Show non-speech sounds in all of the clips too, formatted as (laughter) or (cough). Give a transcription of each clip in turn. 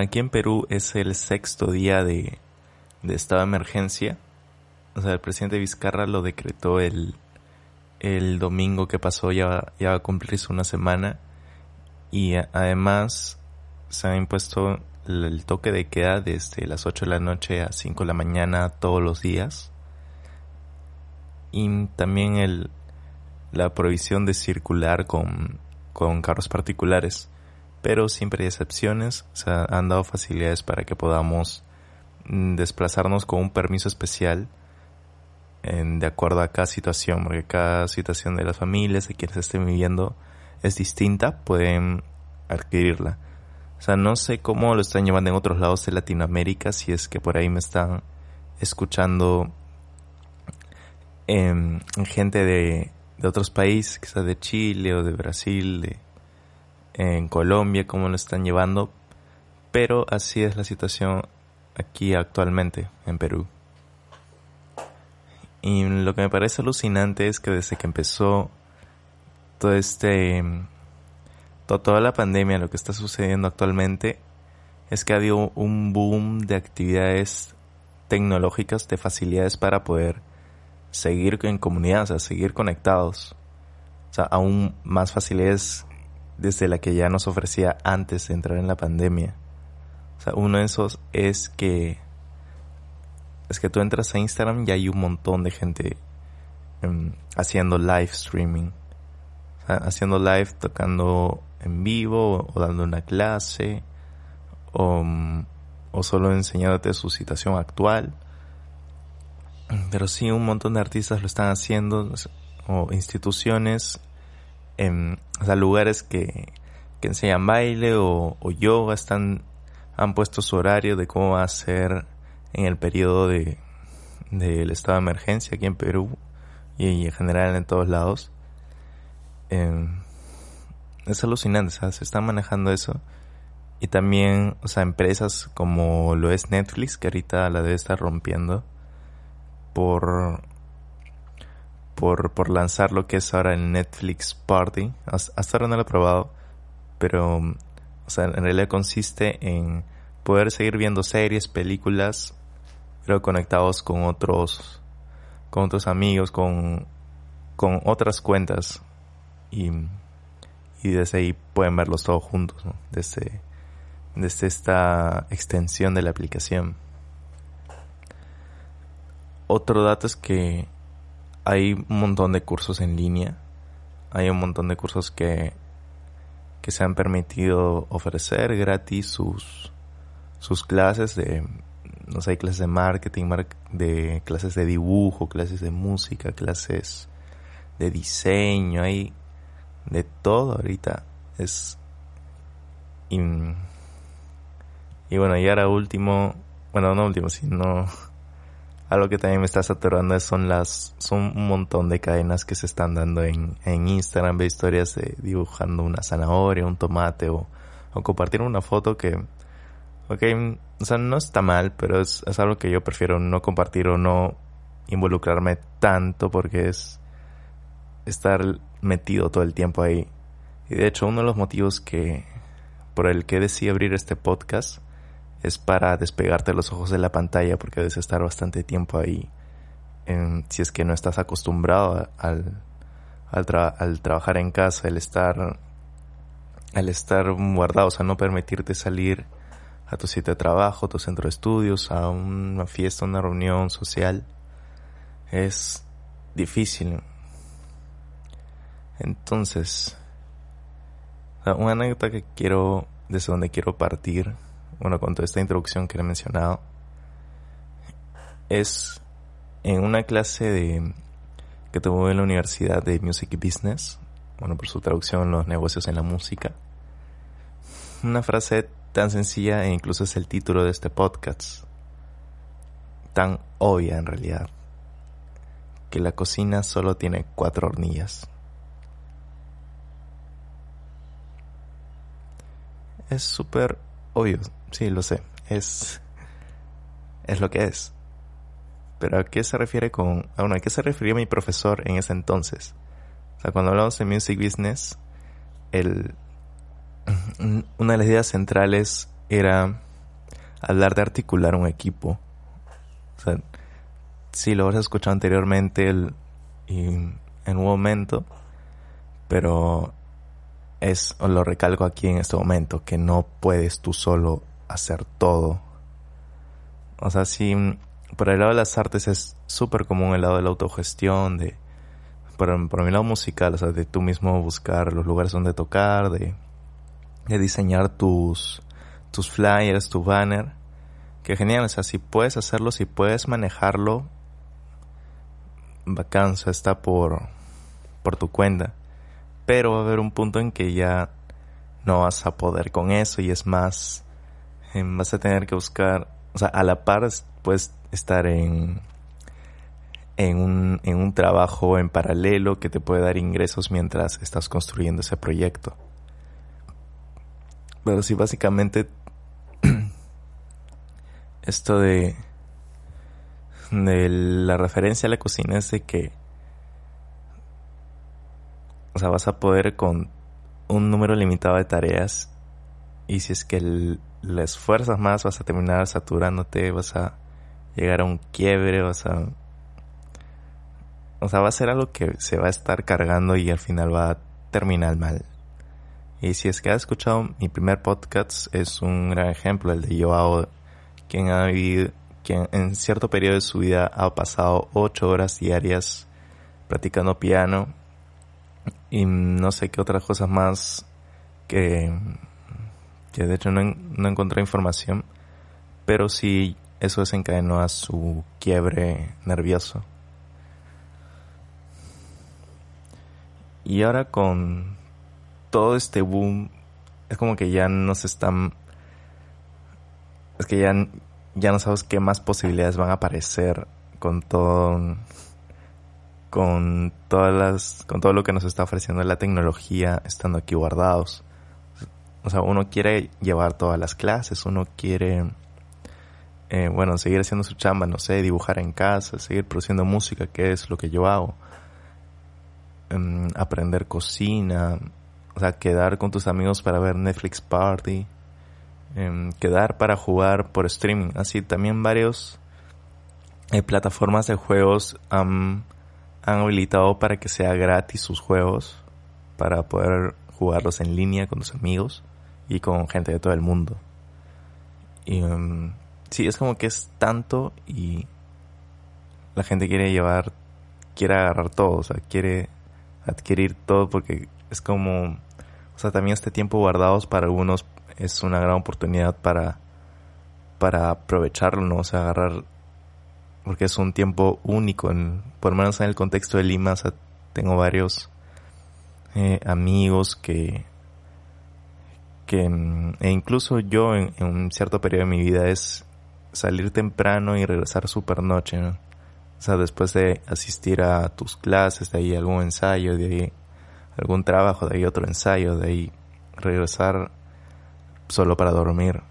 Aquí en Perú es el sexto día de, de estado de emergencia. O sea, el presidente Vizcarra lo decretó el, el domingo que pasó, ya, ya va a cumplirse una semana. Y además se ha impuesto el toque de queda desde las 8 de la noche a 5 de la mañana todos los días. Y también el, la prohibición de circular con, con carros particulares. Pero siempre hay excepciones, se han dado facilidades para que podamos mm, desplazarnos con un permiso especial de acuerdo a cada situación, porque cada situación de las familias, de quienes estén viviendo, es distinta, pueden adquirirla. O sea, no sé cómo lo están llevando en otros lados de Latinoamérica, si es que por ahí me están escuchando em, gente de, de, otros países, quizás de Chile o de Brasil, de, en Colombia, cómo lo están llevando, pero así es la situación aquí actualmente en Perú. Y lo que me parece alucinante es que desde que empezó todo este toda la pandemia, lo que está sucediendo actualmente, es que ha habido un boom de actividades tecnológicas, de facilidades para poder seguir en comunidad, o sea, seguir conectados. O sea, aún más facilidades desde la que ya nos ofrecía antes de entrar en la pandemia. O sea, uno de esos es que es que tú entras a Instagram y hay un montón de gente em, haciendo live streaming. O sea, haciendo live, tocando en vivo o dando una clase o, o solo enseñándote su situación actual. Pero sí, un montón de artistas lo están haciendo o instituciones, en, o sea, lugares que, que enseñan baile o, o, yoga están, han puesto su horario de cómo va a ser en el periodo de del estado de emergencia aquí en Perú y en general en todos lados. Eh, es alucinante, ¿sabes? Se está manejando eso. Y también, o sea, empresas como lo es Netflix, que ahorita la debe estar rompiendo por, por, por lanzar lo que es ahora el Netflix Party. Hasta ahora no lo he probado, pero, o sea, en realidad consiste en poder seguir viendo series, películas, pero conectados con otros, con otros amigos, con, con otras cuentas. Y y desde ahí pueden verlos todos juntos, desde, desde esta extensión de la aplicación. Otro dato es que hay un montón de cursos en línea, hay un montón de cursos que, que se han permitido ofrecer gratis sus, sus clases de, no sé, clases de marketing, de clases de dibujo, clases de música, clases de diseño, hay de todo ahorita. Es. Y, y bueno, y ahora último, bueno, no último, sino algo que también me está saturando son las, son un montón de cadenas que se están dando en, en Instagram, de historias de dibujando una zanahoria, un tomate o, o compartir una foto que, ok, o sea, no está mal, pero es, es algo que yo prefiero no compartir o no involucrarme tanto porque es estar metido todo el tiempo ahí. Y de hecho, uno de los motivos que por el que decidí abrir este podcast es para despegarte los ojos de la pantalla porque debes estar bastante tiempo ahí. si es que no estás acostumbrado al, al, trabajar en casa, el estar, al estar guardado, o sea, no permitirte salir a tu sitio de trabajo, tu centro de estudios, a una fiesta, una reunión social, es difícil. Entonces, una anécdota que quiero, desde donde quiero partir, bueno, con toda esta introducción que he mencionado, es en una clase de, que tuve en la Universidad de Music Business, bueno, por su traducción, los negocios en la música, una frase tan sencilla e incluso es el título de este podcast, tan obvia en realidad, que la cocina solo tiene cuatro hornillas. es súper obvio, sí, lo sé, es, es lo que es. Pero ¿a qué se refiere con, a ¿a qué se refería mi profesor en ese entonces? O sea, cuando hablamos de music business, el, (clears throat) una de las ideas centrales era hablar de articular un equipo. O sea, sí lo has escuchado anteriormente y en un momento, pero es, lo recalco aquí en este momento, que no puedes tú solo hacer todo. O sea, sí, por el lado de las artes es súper común el lado de la autogestión, de, por, por mi lado musical, o sea, de tú mismo buscar los lugares donde tocar, de, de diseñar tus, tus flyers, tu banner. Que genial, o sea, si puedes hacerlo, si puedes manejarlo, bacán, está por, por tu cuenta. Pero va a haber un punto en que ya no vas a poder con eso y es más, vas a tener que buscar, o sea, a la par puedes estar en, en un, en un trabajo en paralelo que te puede dar ingresos mientras estás construyendo ese proyecto. Pero sí, básicamente (clears throat) esto de de la referencia a la cocina es de que o sea, vas a poder con un número limitado de tareas y si es que le esfuerzas más vas a terminar saturándote, vas a llegar a un quiebre, vas a o sea, va a ser algo que se va a estar cargando y al final va a terminar mal. Y si es que has escuchado mi primer podcast, es un gran ejemplo, el de Joao, quien ha vivido, quien en cierto periodo de su vida ha pasado ocho horas diarias practicando piano y no sé qué otras cosas más que, que de hecho no, no encontré información, pero sí eso desencadenó a su quiebre nervioso. Y ahora con todo este boom, es como que ya nos están... Es que ya ya no sabes qué más posibilidades van a aparecer con todo con todas las con todo lo que nos está ofreciendo la tecnología estando aquí guardados o sea uno quiere llevar todas las clases uno quiere eh, bueno seguir haciendo su chamba no sé dibujar en casa seguir produciendo música que es lo que yo hago em, aprender cocina o sea quedar con tus amigos para ver Netflix party Em, quedar para jugar por streaming. Así también varios eh, plataformas de juegos han habilitado para que sea gratis sus juegos para poder jugarlos en línea con tus amigos y con gente de todo el mundo. Y um, sí, es como que es tanto y la gente quiere llevar, quiere agarrar todo, o sea, quiere adquirir todo porque es como, o sea, también este tiempo guardados para algunos es una gran oportunidad para, para aprovecharlo, ¿no? O sea, agarrar, porque es un tiempo único, por lo menos en el contexto de Lima, tengo varios eh, amigos que, que, e incluso yo en, un cierto periodo de mi vida es salir temprano y regresar super noche, ¿no? O sea, después de asistir a tus clases, de ahí algún ensayo, de ahí algún trabajo, de ahí otro ensayo, de ahí regresar solo para dormir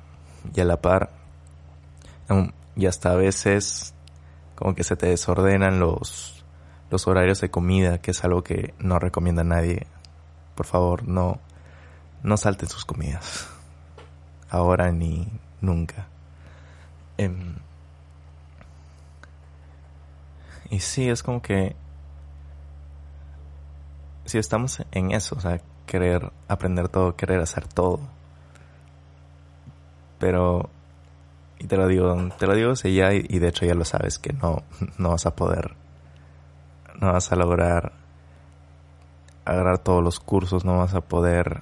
y a la par y hasta a veces como que se te desordenan los los horarios de comida que es algo que no recomienda nadie por favor no no salten sus comidas. Ahora ni nunca. Em, y sí es como que si estamos en eso o sea querer aprender todo querer hacer todo. Pero y te lo digo te lo digo si ya y, de hecho ya lo sabes que no no vas a poder no vas a lograr agarrar todos los cursos no vas a poder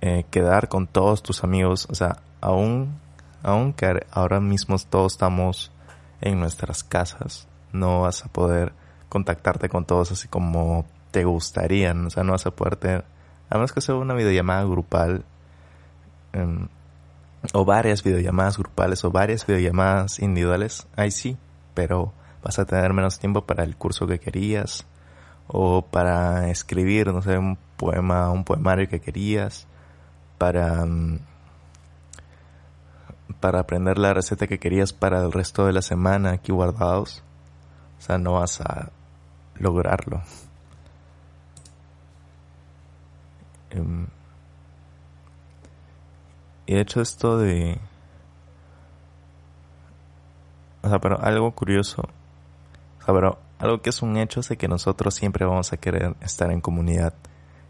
eh, quedar con todos tus amigos o sea aún aunque ahora mismo todos estamos en nuestras casas no vas a poder contactarte con todos así como te gustarían o sea no vas a poder tener a menos que sea una videollamada grupal em, o varias videollamadas grupales o varias videollamadas individuales, ahí sí, pero vas a tener menos tiempo para el curso que querías o para escribir, no sé, un poema, un poemario que querías, para mm, para aprender la receta que querías para el resto de la semana aquí guardados. O sea, no vas a lograrlo. Em, y de hecho esto de... O sea, pero algo curioso. O sea, pero algo que es un hecho es de que nosotros siempre vamos a querer estar en comunidad.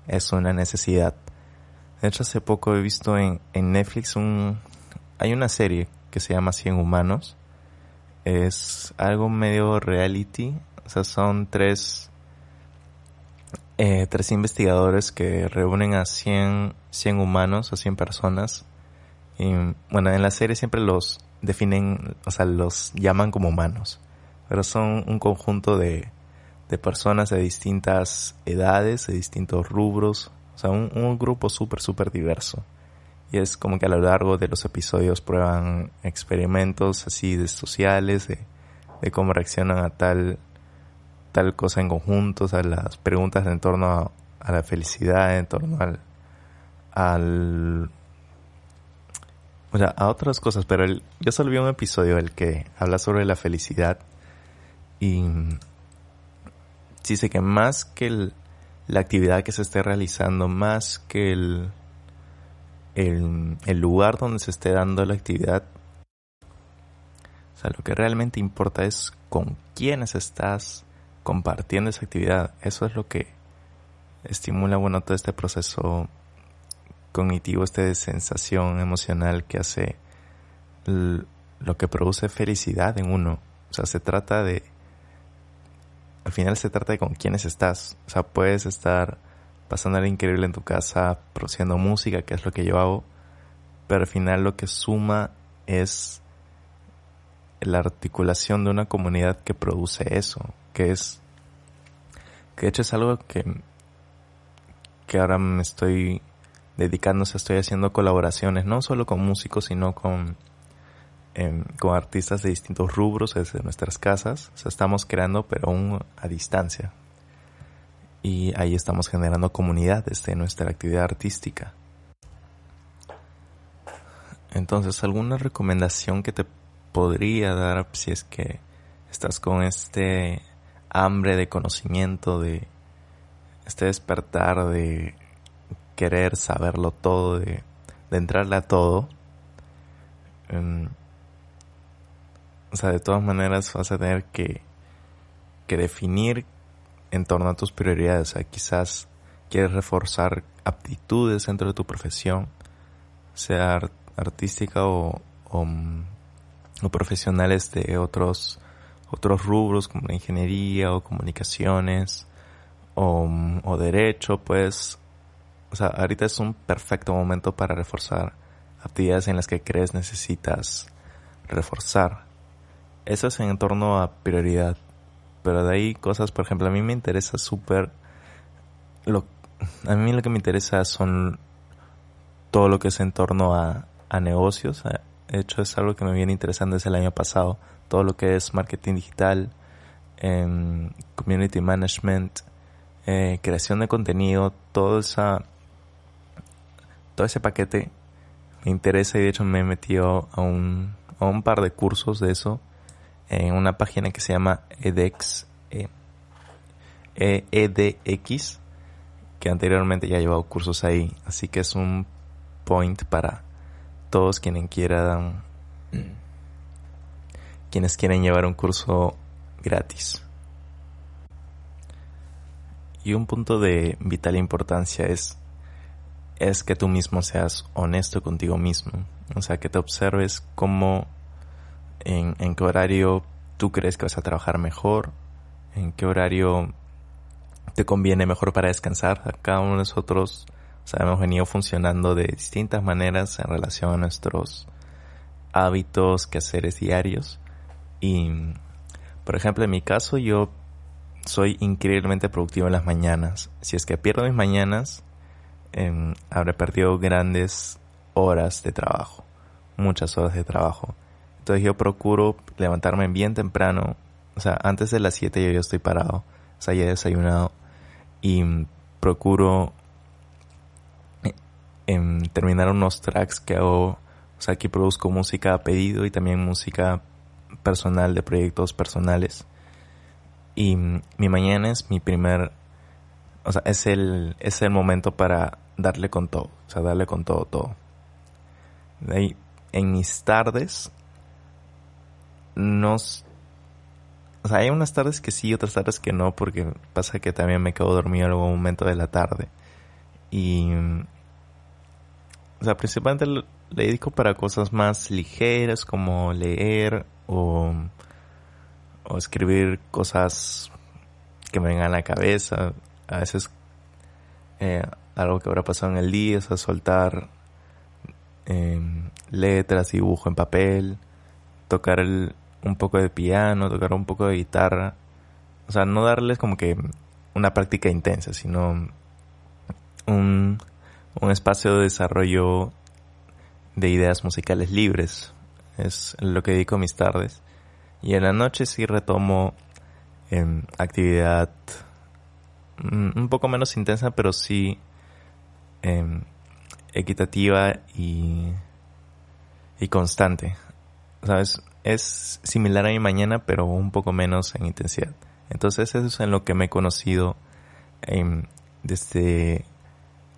Es una necesidad. De hecho, hace poco he visto en, en Netflix un... Hay una serie que se llama Cien Humanos. Es algo medio reality. O sea, son tres... Eh, tres investigadores que reúnen a 100, 100 humanos, a 100 personas. Y bueno, en la serie siempre los definen, o sea, los llaman como humanos pero son un conjunto de, de personas de distintas edades, de distintos rubros, o sea, un, grupo súper, súper diverso. Y es como que a lo largo de los episodios prueban experimentos así de sociales, de, cómo reaccionan a tal, tal cosa en conjunto, a las preguntas en torno a, la felicidad, en torno al, al o sea, a otras cosas, pero el, yo solo vi un episodio el que habla sobre la felicidad y sé que más que la actividad que se esté realizando, más que el, el, lugar donde se esté dando la actividad, o sea, lo que realmente importa es con quiénes estás compartiendo esa actividad. Eso es lo que estimula, bueno, todo este proceso cognitivo, este sensación emocional que hace lo que produce felicidad en uno. O sea, se trata de al final se trata de con quiénes estás. O sea, puedes estar pasando algo increíble en tu casa, produciendo música, que es lo que yo hago, pero al final lo que suma es la articulación de una comunidad que produce eso, que es, que de hecho es algo que, que ahora me estoy dedicando, o estoy haciendo colaboraciones, no solo con músicos, sino con con artistas de distintos rubros desde nuestras casas. O sea, estamos creando, pero aún a distancia. Y ahí estamos generando comunidad desde nuestra actividad artística. Entonces, ¿alguna recomendación que te podría dar si es que estás con este hambre de conocimiento, de este despertar de querer saberlo todo, de, de entrarle a todo? Em, o sea, de todas maneras vas a tener que, que definir en torno a tus prioridades. O sea, quizás quieres reforzar aptitudes dentro de tu profesión, sea artística o, o, profesionales de otros, otros rubros como ingeniería o comunicaciones o, o derecho, pues, o sea, ahorita es un perfecto momento para reforzar actividades en las que crees necesitas reforzar. Eso es en torno a prioridad. Pero de ahí cosas, por ejemplo, a mí me interesa súper... A mí lo que me interesa son todo lo que es en torno a, a negocios. De hecho, es algo que me viene interesando desde el año pasado. Todo lo que es marketing digital, em, community management, eh, creación de contenido, todo esa todo ese paquete me interesa y de hecho me he metido a un, a un par de cursos de eso en una página que se llama edX, eh, EDX, que anteriormente ya ha llevado cursos ahí, así que es un point para todos quienes quieran, quienes quieren llevar un curso gratis. Y un punto de vital importancia es, es que tú mismo seas honesto contigo mismo. O sea, que te observes cómo en, qué horario tú crees que vas a trabajar mejor, en qué horario te conviene mejor para descansar. Cada uno de nosotros o hemos venido funcionando de distintas maneras en relación a nuestros hábitos, quehaceres diarios. Y, por ejemplo, en mi caso, yo soy increíblemente productivo en las mañanas. Si es que pierdo mis mañanas, em, habré perdido grandes horas de trabajo, muchas horas de trabajo. Entonces yo procuro levantarme bien temprano. O sea, antes de las 7 yo ya estoy parado. O sea, ya he desayunado. Y procuro eh, em, terminar unos tracks que hago. O sea, aquí produzco música a pedido y también música personal de proyectos personales. Y mi mañana es mi primer, o sea, es el, es el momento para darle con todo, o sea, darle con todo, todo. De ahí, en mis tardes, nos... O sea, hay unas tardes que sí, otras tardes que no, porque pasa que también me quedo dormido en algún momento de la tarde. Y... O sea, principalmente le dedico para cosas más ligeras como leer o, o escribir cosas que me vengan a la cabeza. A veces eh, algo que habrá pasado en el día, o sea, soltar eh, letras, dibujo en papel, tocar el, un poco de piano, tocar un poco de guitarra. O sea, no darles como que una práctica intensa, sino un, un espacio de desarrollo de ideas musicales libres. Es lo que dedico mis tardes. Y en la noche sí retomo en actividad mm, un poco menos intensa, pero sí em, equitativa y, y constante. ¿Sabes? Es similar a mi mañana, pero un poco menos en intensidad. Entonces eso es en lo que me he conocido em, desde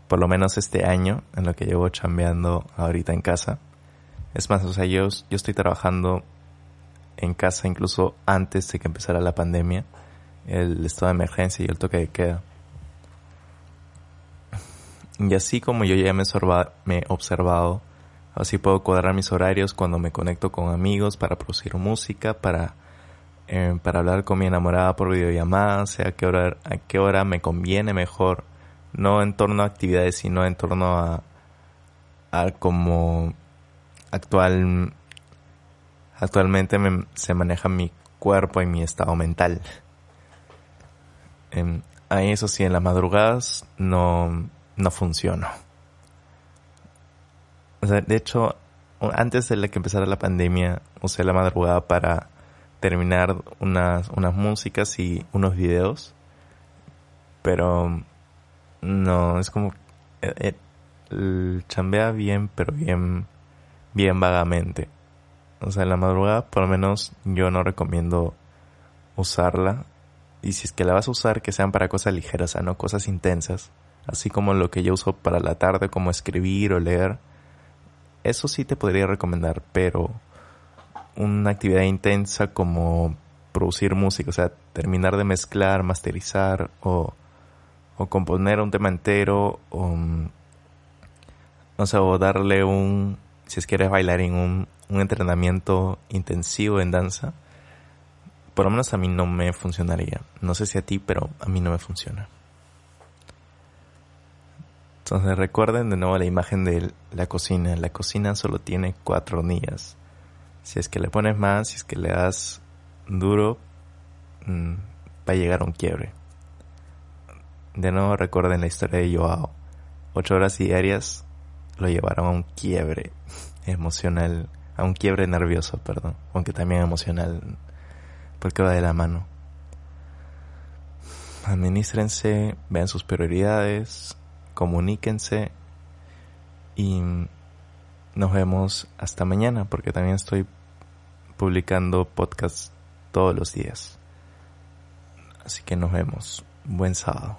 por lo menos este año, en lo que llevo chambeando ahorita en casa. Es más, o sea, yo, yo estoy trabajando en casa incluso antes de que empezara la pandemia, el estado de emergencia y el toque de queda. Y así como yo ya me, he observado, así puedo cuadrar mis horarios cuando me conecto con amigos para producir música, para, eh, para hablar con mi enamorada por videollamada, sea a qué hora, a qué hora me conviene mejor, no en torno a actividades, sino en torno a, a como actual Actualmente se maneja mi cuerpo y mi estado mental. En, ahí eso sí, en las madrugadas no, no funciona. O sea, de hecho, antes de que empezara la pandemia, usé la madrugada para terminar unas, unas músicas y unos videos. Pero no, es como... Eh, chambea bien, pero bien, bien vagamente. O sea, en la madrugada por lo menos yo no recomiendo usarla. Y si es que la vas a usar, que sean para cosas ligeras, no cosas intensas. Así como lo que yo uso para la tarde, como escribir o leer. Eso sí te podría recomendar, pero una actividad intensa como producir música, o sea, terminar de mezclar, masterizar o, o componer un tema entero o, o sea, o darle un, si es que eres bailarín, un, un entrenamiento intensivo en danza, por lo menos a mí no me funcionaría. No sé si a ti, pero a mí no me funciona. Entonces recuerden de nuevo la imagen de la cocina. La cocina solo tiene cuatro hornillas. Si es que le pones más, si es que le das duro, mm, va a llegar a un quiebre. De nuevo recuerden la historia de Joao. Ocho horas diarias lo llevaron a un quiebre (laughs) emocional a un quiebre nervioso, perdón, aunque también emocional, porque va de la mano. Administrense, vean sus prioridades, comuníquense y nos vemos hasta mañana, porque también estoy publicando podcasts todos los días. Así que nos vemos. Buen sábado.